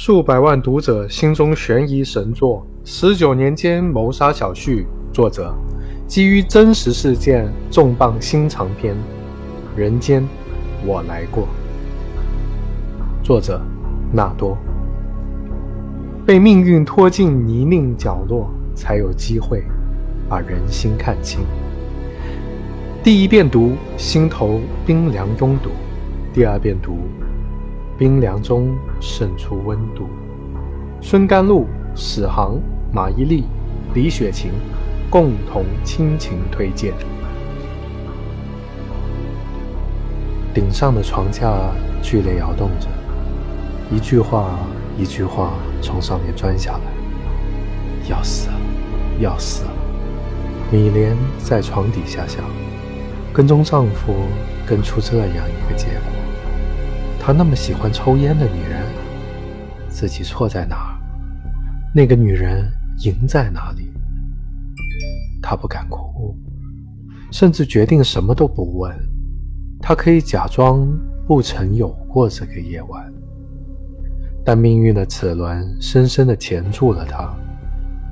数百万读者心中悬疑神作《十九年间谋杀小旭》，作者基于真实事件重磅新长篇《人间我来过》，作者纳多。被命运拖进泥泞角落，才有机会把人心看清。第一遍读，心头冰凉拥堵；第二遍读。冰凉中渗出温度。孙甘露、史航、马伊琍、李雪琴共同倾情推荐。顶上的床架剧烈摇动着，一句话一句话从上面钻下来。要死了，要死了！米莲在床底下想：跟踪丈夫，跟出这样一个结果。他那么喜欢抽烟的女人，自己错在哪儿？那个女人赢在哪里？他不敢哭，甚至决定什么都不问。他可以假装不曾有过这个夜晚，但命运的齿轮深深地钳住了她，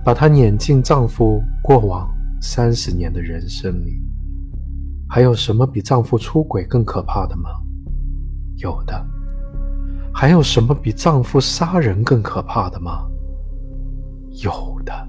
把她撵进丈夫过往三十年的人生里。还有什么比丈夫出轨更可怕的吗？有的，还有什么比丈夫杀人更可怕的吗？有的。